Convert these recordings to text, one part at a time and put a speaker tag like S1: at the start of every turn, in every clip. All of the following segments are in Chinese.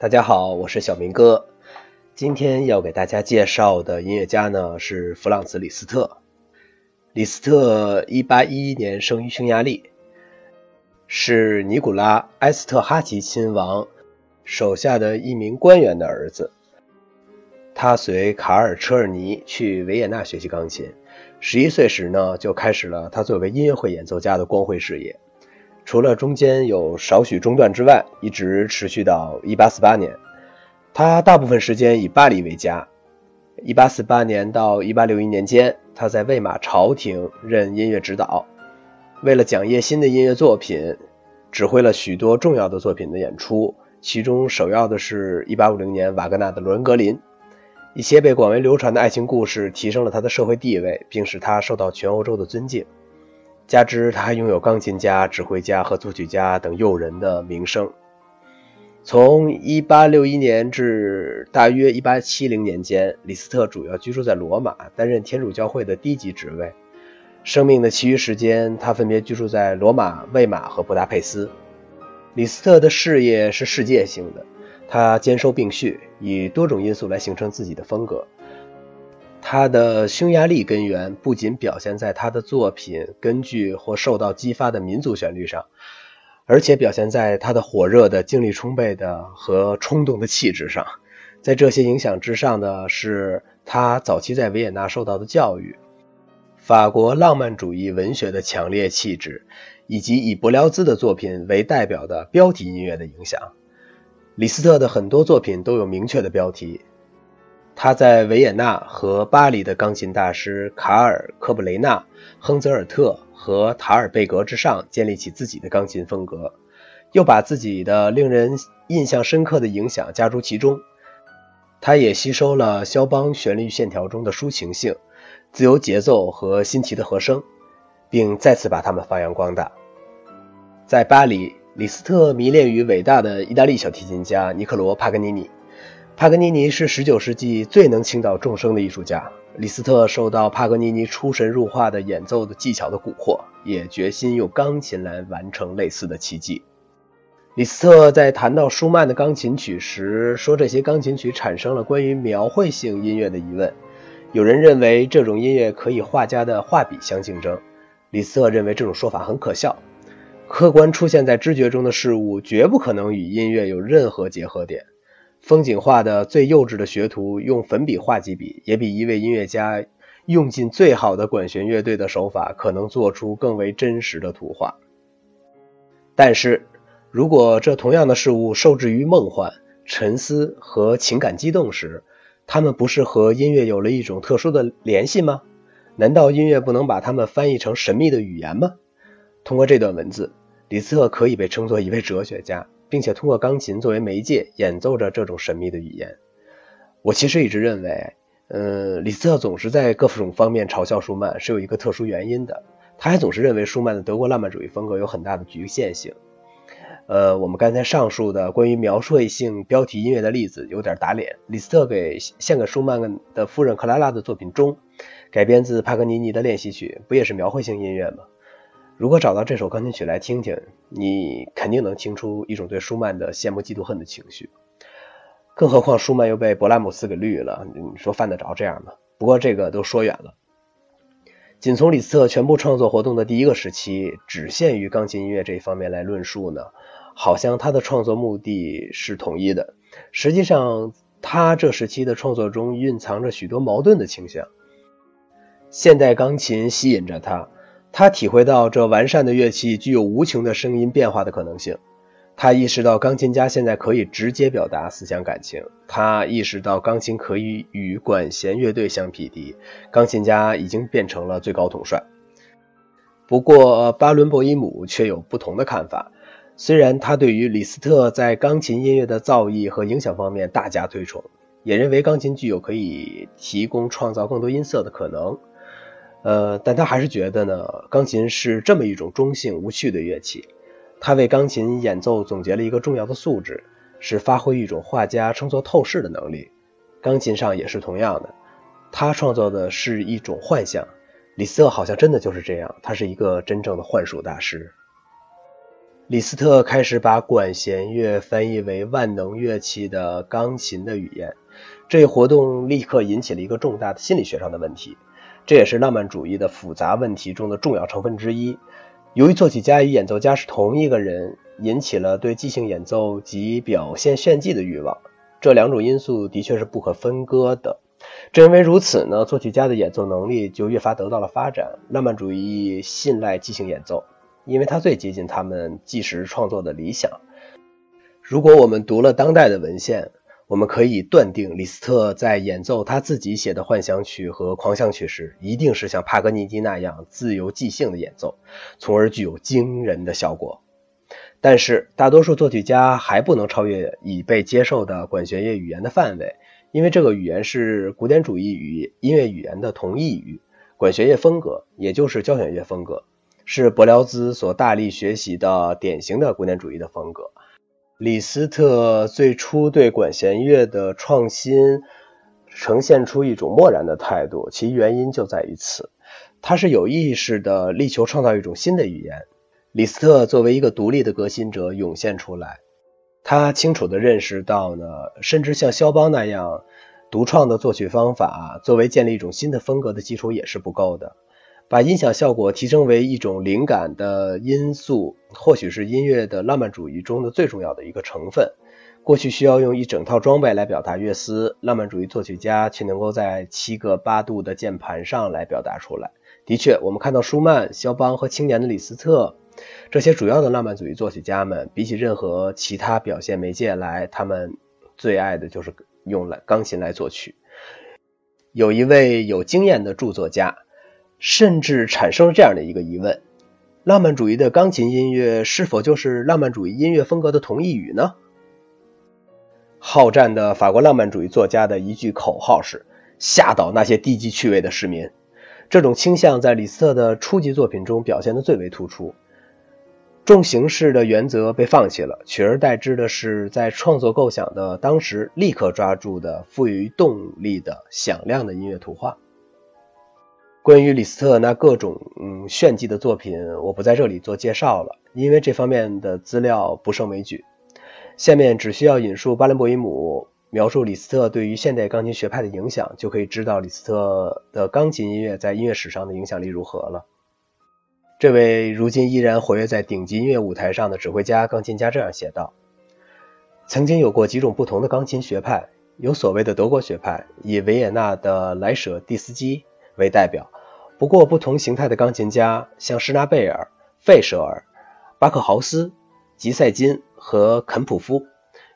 S1: 大家好，我是小明哥。今天要给大家介绍的音乐家呢是弗朗茨·李斯特。李斯特1811年生于匈牙利，是尼古拉·埃斯特哈奇亲王手下的一名官员的儿子。他随卡尔·车尔尼去维也纳学习钢琴。十一岁时呢，就开始了他作为音乐会演奏家的光辉事业。除了中间有少许中断之外，一直持续到1848年。他大部分时间以巴黎为家。1848年到1861年间，他在魏玛朝廷任音乐指导。为了讲叶新的音乐作品，指挥了许多重要的作品的演出，其中首要的是1850年瓦格纳的《罗恩格林》。一些被广为流传的爱情故事提升了他的社会地位，并使他受到全欧洲的尊敬。加之他还拥有钢琴家、指挥家和作曲家等诱人的名声。从1861年至大约1870年间，李斯特主要居住在罗马，担任天主教会的低级职位。生命的其余时间，他分别居住在罗马、魏玛和布达佩斯。李斯特的事业是世界性的，他兼收并蓄，以多种因素来形成自己的风格。他的匈牙利根源不仅表现在他的作品根据或受到激发的民族旋律上，而且表现在他的火热的、精力充沛的和冲动的气质上。在这些影响之上的是他早期在维也纳受到的教育、法国浪漫主义文学的强烈气质，以及以伯辽兹的作品为代表的标题音乐的影响。李斯特的很多作品都有明确的标题。他在维也纳和巴黎的钢琴大师卡尔·科布雷纳、亨泽尔特和塔尔贝格之上建立起自己的钢琴风格，又把自己的令人印象深刻的影响加入其中。他也吸收了肖邦旋律线条中的抒情性、自由节奏和新奇的和声，并再次把它们发扬光大。在巴黎，李斯特迷恋于伟大的意大利小提琴家尼克罗·帕格尼尼。帕格尼尼是19世纪最能倾倒众生的艺术家。李斯特受到帕格尼尼出神入化的演奏的技巧的蛊惑，也决心用钢琴来完成类似的奇迹。李斯特在谈到舒曼的钢琴曲时说，这些钢琴曲产生了关于描绘性音乐的疑问。有人认为这种音乐可以画家的画笔相竞争。李斯特认为这种说法很可笑。客观出现在知觉中的事物绝不可能与音乐有任何结合点。风景画的最幼稚的学徒用粉笔画几笔，也比一位音乐家用尽最好的管弦乐队的手法，可能做出更为真实的图画。但是，如果这同样的事物受制于梦幻、沉思和情感激动时，他们不是和音乐有了一种特殊的联系吗？难道音乐不能把它们翻译成神秘的语言吗？通过这段文字，李斯特可以被称作一位哲学家。并且通过钢琴作为媒介演奏着这种神秘的语言。我其实一直认为，呃，李斯特总是在各种方面嘲笑舒曼是有一个特殊原因的。他还总是认为舒曼的德国浪漫主义风格有很大的局限性。呃，我们刚才上述的关于描述性标题音乐的例子有点打脸。李斯特给献给舒曼的夫人克拉拉的作品中，改编自帕格尼尼的练习曲，不也是描绘性音乐吗？如果找到这首钢琴曲来听听，你肯定能听出一种对舒曼的羡慕、嫉妒、恨的情绪。更何况舒曼又被勃拉姆斯给绿了，你说犯得着这样吗？不过这个都说远了。仅从李斯特全部创作活动的第一个时期，只限于钢琴音乐这一方面来论述呢，好像他的创作目的是统一的。实际上，他这时期的创作中蕴藏着许多矛盾的倾向。现代钢琴吸引着他。他体会到这完善的乐器具有无穷的声音变化的可能性。他意识到钢琴家现在可以直接表达思想感情。他意识到钢琴可以与管弦乐队相匹敌。钢琴家已经变成了最高统帅。不过，巴伦博伊姆却有不同的看法。虽然他对于李斯特在钢琴音乐的造诣和影响方面大加推崇，也认为钢琴具有可以提供创造更多音色的可能。呃，但他还是觉得呢，钢琴是这么一种中性无趣的乐器。他为钢琴演奏总结了一个重要的素质，是发挥一种画家称作透视的能力。钢琴上也是同样的，他创造的是一种幻象。李斯特好像真的就是这样，他是一个真正的幻术大师。李斯特开始把管弦乐翻译为万能乐器的钢琴的语言，这一活动立刻引起了一个重大的心理学上的问题，这也是浪漫主义的复杂问题中的重要成分之一。由于作曲家与演奏家是同一个人，引起了对即兴演奏及表现炫技的欲望，这两种因素的确是不可分割的。正因为如此呢，作曲家的演奏能力就越发得到了发展。浪漫主义信赖即兴演奏。因为它最接近他们即时创作的理想。如果我们读了当代的文献，我们可以断定，李斯特在演奏他自己写的幻想曲和狂想曲时，一定是像帕格尼尼那样自由即兴的演奏，从而具有惊人的效果。但是，大多数作曲家还不能超越已被接受的管弦乐语言的范围，因为这个语言是古典主义与音乐语言的同义语。管弦乐风格，也就是交响乐风格。是柏辽兹所大力学习的典型的古典主义的风格。李斯特最初对管弦乐的创新呈现出一种漠然的态度，其原因就在于此。他是有意识的力求创造一种新的语言。李斯特作为一个独立的革新者涌现出来，他清楚地认识到呢，甚至像肖邦那样独创的作曲方法，作为建立一种新的风格的基础也是不够的。把音响效果提升为一种灵感的因素，或许是音乐的浪漫主义中的最重要的一个成分。过去需要用一整套装备来表达乐思，浪漫主义作曲家却能够在七个八度的键盘上来表达出来。的确，我们看到舒曼、肖邦和青年的李斯特这些主要的浪漫主义作曲家们，比起任何其他表现媒介来，他们最爱的就是用来钢琴来作曲。有一位有经验的著作家。甚至产生了这样的一个疑问：浪漫主义的钢琴音乐是否就是浪漫主义音乐风格的同义语呢？好战的法国浪漫主义作家的一句口号是“吓倒那些低级趣味的市民”。这种倾向在李斯特的初级作品中表现得最为突出。重形式的原则被放弃了，取而代之的是在创作构想的当时立刻抓住的富于动力的响亮的音乐图画。关于李斯特那各种嗯炫技的作品，我不在这里做介绍了，因为这方面的资料不胜枚举。下面只需要引述巴伦博伊姆描述李斯特对于现代钢琴学派的影响，就可以知道李斯特的钢琴音乐在音乐史上的影响力如何了。这位如今依然活跃在顶级音乐舞台上的指挥家、钢琴家这样写道：“曾经有过几种不同的钢琴学派，有所谓的德国学派，以维也纳的莱舍蒂斯基为代表。”不过，不同形态的钢琴家，像施纳贝尔、费舍尔、巴克豪斯、吉塞金和肯普夫；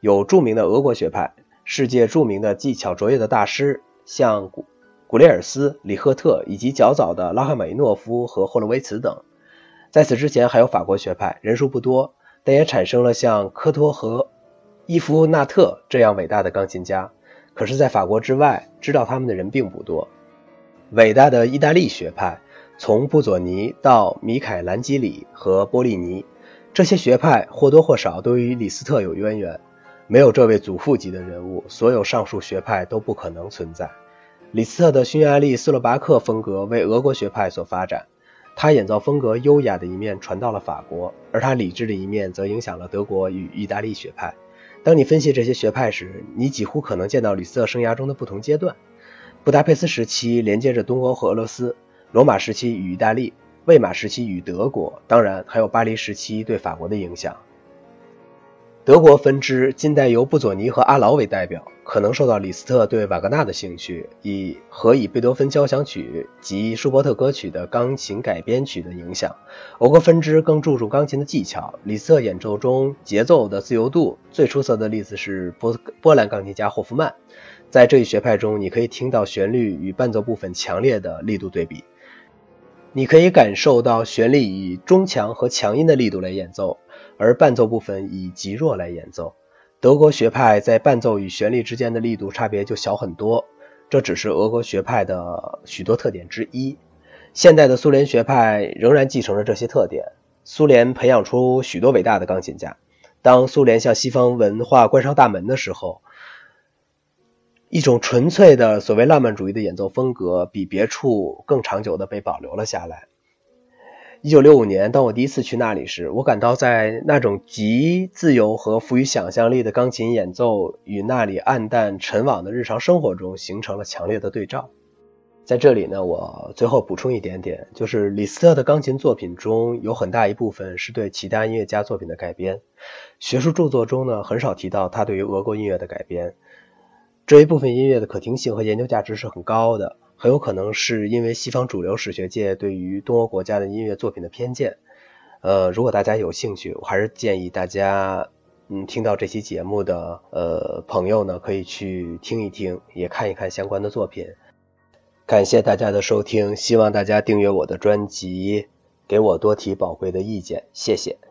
S1: 有著名的俄国学派，世界著名的技巧卓越的大师，像古古列尔斯、里赫特以及较早的拉赫玛尼诺夫和霍洛维茨等。在此之前，还有法国学派，人数不多，但也产生了像科托和伊夫纳特这样伟大的钢琴家。可是，在法国之外，知道他们的人并不多。伟大的意大利学派，从布佐尼到米凯兰基里和波利尼，这些学派或多或少都与李斯特有渊源。没有这位祖父级的人物，所有上述学派都不可能存在。李斯特的匈牙利斯洛伐克风格为俄国学派所发展，他演奏风格优雅的一面传到了法国，而他理智的一面则影响了德国与意大利学派。当你分析这些学派时，你几乎可能见到李斯特生涯中的不同阶段。布达佩斯时期连接着东欧和俄罗斯，罗马时期与意大利，魏玛时期与德国，当然还有巴黎时期对法国的影响。德国分支近代由布佐尼和阿劳为代表，可能受到李斯特对瓦格纳的兴趣，以和以贝多芬交响曲及舒伯特歌曲的钢琴改编曲的影响。欧国分支更注重钢琴的技巧，李斯特演奏中节奏的自由度最出色的例子是波波兰钢琴家霍夫曼。在这一学派中，你可以听到旋律与伴奏部分强烈的力度对比。你可以感受到旋律以中强和强音的力度来演奏，而伴奏部分以极弱来演奏。德国学派在伴奏与旋律之间的力度差别就小很多，这只是俄国学派的许多特点之一。现代的苏联学派仍然继承着这些特点。苏联培养出许多伟大的钢琴家。当苏联向西方文化关上大门的时候，一种纯粹的所谓浪漫主义的演奏风格，比别处更长久地被保留了下来。一九六五年，当我第一次去那里时，我感到在那种极自由和富于想象力的钢琴演奏与那里暗淡沉往的日常生活中形成了强烈的对照。在这里呢，我最后补充一点点，就是李斯特的钢琴作品中有很大一部分是对其他音乐家作品的改编。学术著作中呢，很少提到他对于俄国音乐的改编。这一部分音乐的可听性和研究价值是很高的。很有可能是因为西方主流史学界对于东欧国家的音乐作品的偏见。呃，如果大家有兴趣，我还是建议大家，嗯，听到这期节目的呃朋友呢，可以去听一听，也看一看相关的作品。感谢大家的收听，希望大家订阅我的专辑，给我多提宝贵的意见，谢谢。